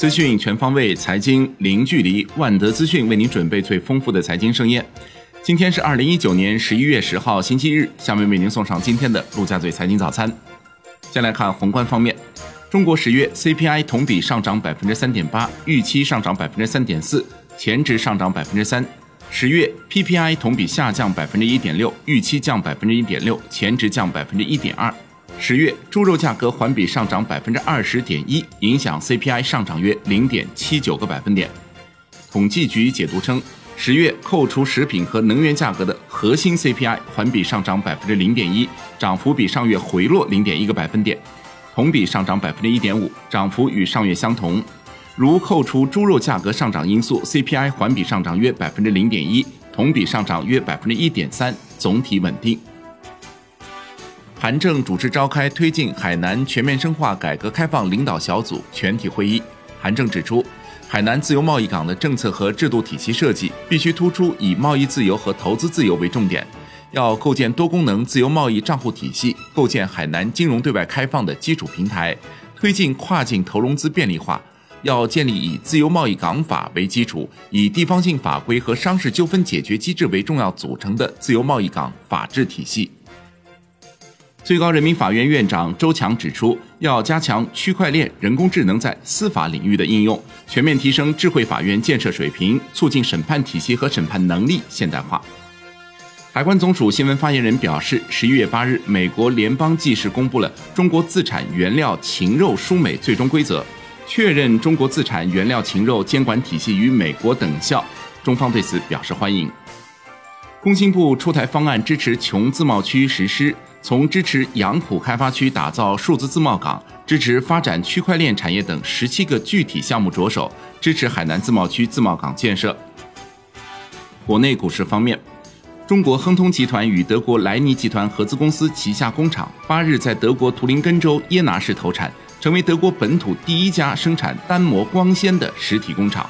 资讯全方位，财经零距离。万德资讯为您准备最丰富的财经盛宴。今天是二零一九年十一月十号，星期日。下面为您送上今天的陆家嘴财经早餐。先来看宏观方面，中国十月 CPI 同比上涨百分之三点八，预期上涨百分之三点四，前值上涨百分之三。十月 PPI 同比下降百分之一点六，预期降百分之一点六，前值降百分之一点二。十月猪肉价格环比上涨百分之二十点一，影响 CPI 上涨约零点七九个百分点。统计局解读称，十月扣除食品和能源价格的核心 CPI 环比上涨百分之零点一，涨幅比上月回落零点一个百分点，同比上涨百分之一点五，涨幅与上月相同。如扣除猪肉价格上涨因素，CPI 环比上涨约百分之零点一，同比上涨约百分之一点三，总体稳定。韩正主持召开推进海南全面深化改革开放领导小组全体会议。韩正指出，海南自由贸易港的政策和制度体系设计必须突出以贸易自由和投资自由为重点，要构建多功能自由贸易账户体系，构建海南金融对外开放的基础平台，推进跨境投融资便利化。要建立以自由贸易港法为基础，以地方性法规和商事纠纷解决机制为重要组成的自由贸易港法治体系。最高人民法院院长周强指出，要加强区块链、人工智能在司法领域的应用，全面提升智慧法院建设水平，促进审判体系和审判能力现代化。海关总署新闻发言人表示，十一月八日，美国联邦纪事公布了中国自产原料禽肉输美最终规则。确认中国自产原料禽肉监管体系与美国等效，中方对此表示欢迎。工信部出台方案，支持琼自贸区实施，从支持杨浦开发区打造数字自贸港、支持发展区块链产业等十七个具体项目着手，支持海南自贸区自贸港建设。国内股市方面，中国亨通集团与德国莱尼集团合资公司旗下工厂八日在德国图林根州耶拿市投产。成为德国本土第一家生产单模光纤的实体工厂。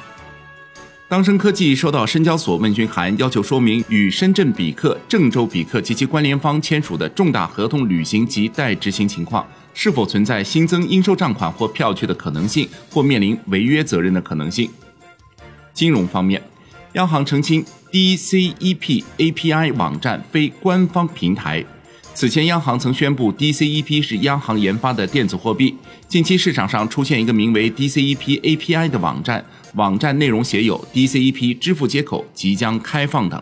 当升科技收到深交所问询函，要求说明与深圳比克、郑州比克及其关联方签署的重大合同履行及待执行情况，是否存在新增应收账款或票据的可能性，或面临违约责任的可能性。金融方面，央行澄清 DCEP API 网站非官方平台。此前，央行曾宣布 DCEP 是央行研发的电子货币。近期市场上出现一个名为 DCEP API 的网站，网站内容写有 DCEP 支付接口即将开放等。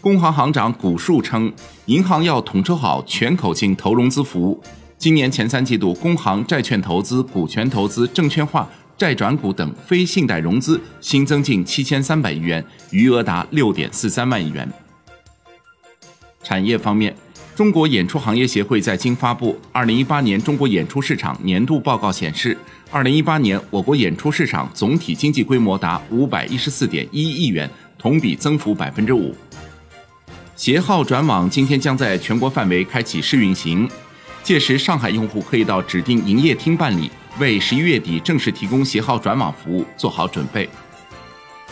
工行行长古树称，银行要统筹好全口径投融资服务。今年前三季度，工行债券投资、股权投资、证券化、债转股等非信贷融资新增近七千三百亿元，余额达六点四三万亿元。产业方面，中国演出行业协会在京发布《二零一八年中国演出市场年度报告》显示，二零一八年我国演出市场总体经济规模达五百一十四点一亿元，同比增幅百分之五。携号转网今天将在全国范围开启试运行，届时上海用户可以到指定营业厅办理，为十一月底正式提供携号转网服务做好准备。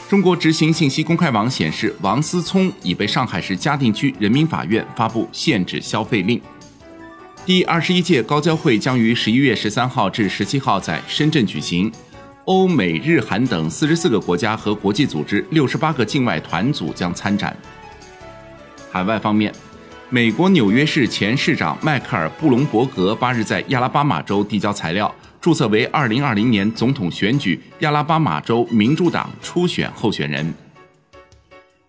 中国执行信息公开网显示，王思聪已被上海市嘉定区人民法院发布限制消费令。第二十一届高交会将于十一月十三号至十七号在深圳举行，欧美日韩等四十四个国家和国际组织六十八个境外团组将参展。海外方面，美国纽约市前市长迈克尔·布隆伯格八日在亚拉巴马州递交材料。注册为二零二零年总统选举亚拉巴马州民主党初选候选人。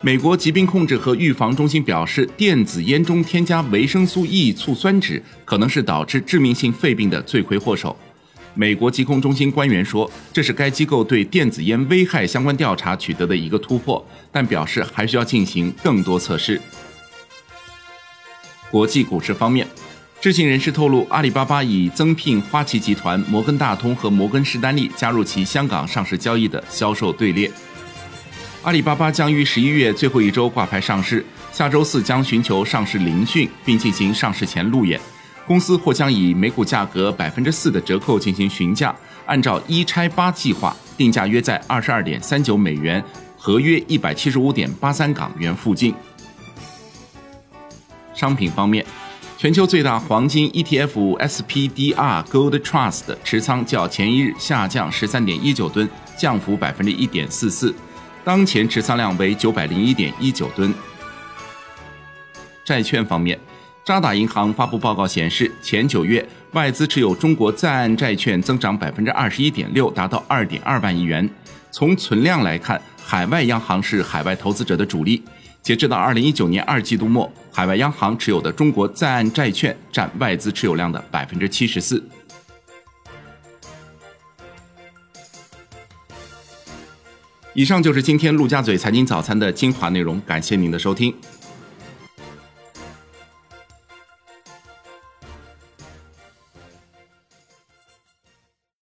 美国疾病控制和预防中心表示，电子烟中添加维生素 E 醋酸酯可能是导致致命性肺病的罪魁祸首。美国疾控中心官员说，这是该机构对电子烟危害相关调查取得的一个突破，但表示还需要进行更多测试。国际股市方面。知情人士透露，阿里巴巴已增聘花旗集团、摩根大通和摩根士丹利加入其香港上市交易的销售队列。阿里巴巴将于十一月最后一周挂牌上市，下周四将寻求上市聆讯，并进行上市前路演。公司或将以每股价格百分之四的折扣进行询价，按照一拆八计划，定价约在二十二点三九美元，合约一百七十五点八三港元附近。商品方面。全球最大黄金 ETF SPDR Gold Trust 持仓较前一日下降十三点一九吨，降幅百分之一点四四，当前持仓量为九百零一点一九吨。债券方面，渣打银行发布报告显示，前九月外资持有中国在岸债券增长百分之二十一点六，达到二点二万亿元。从存量来看，海外央行是海外投资者的主力。截至到二零一九年二季度末，海外央行持有的中国在岸债券占外资持有量的百分之七十四。以上就是今天陆家嘴财经早餐的精华内容，感谢您的收听。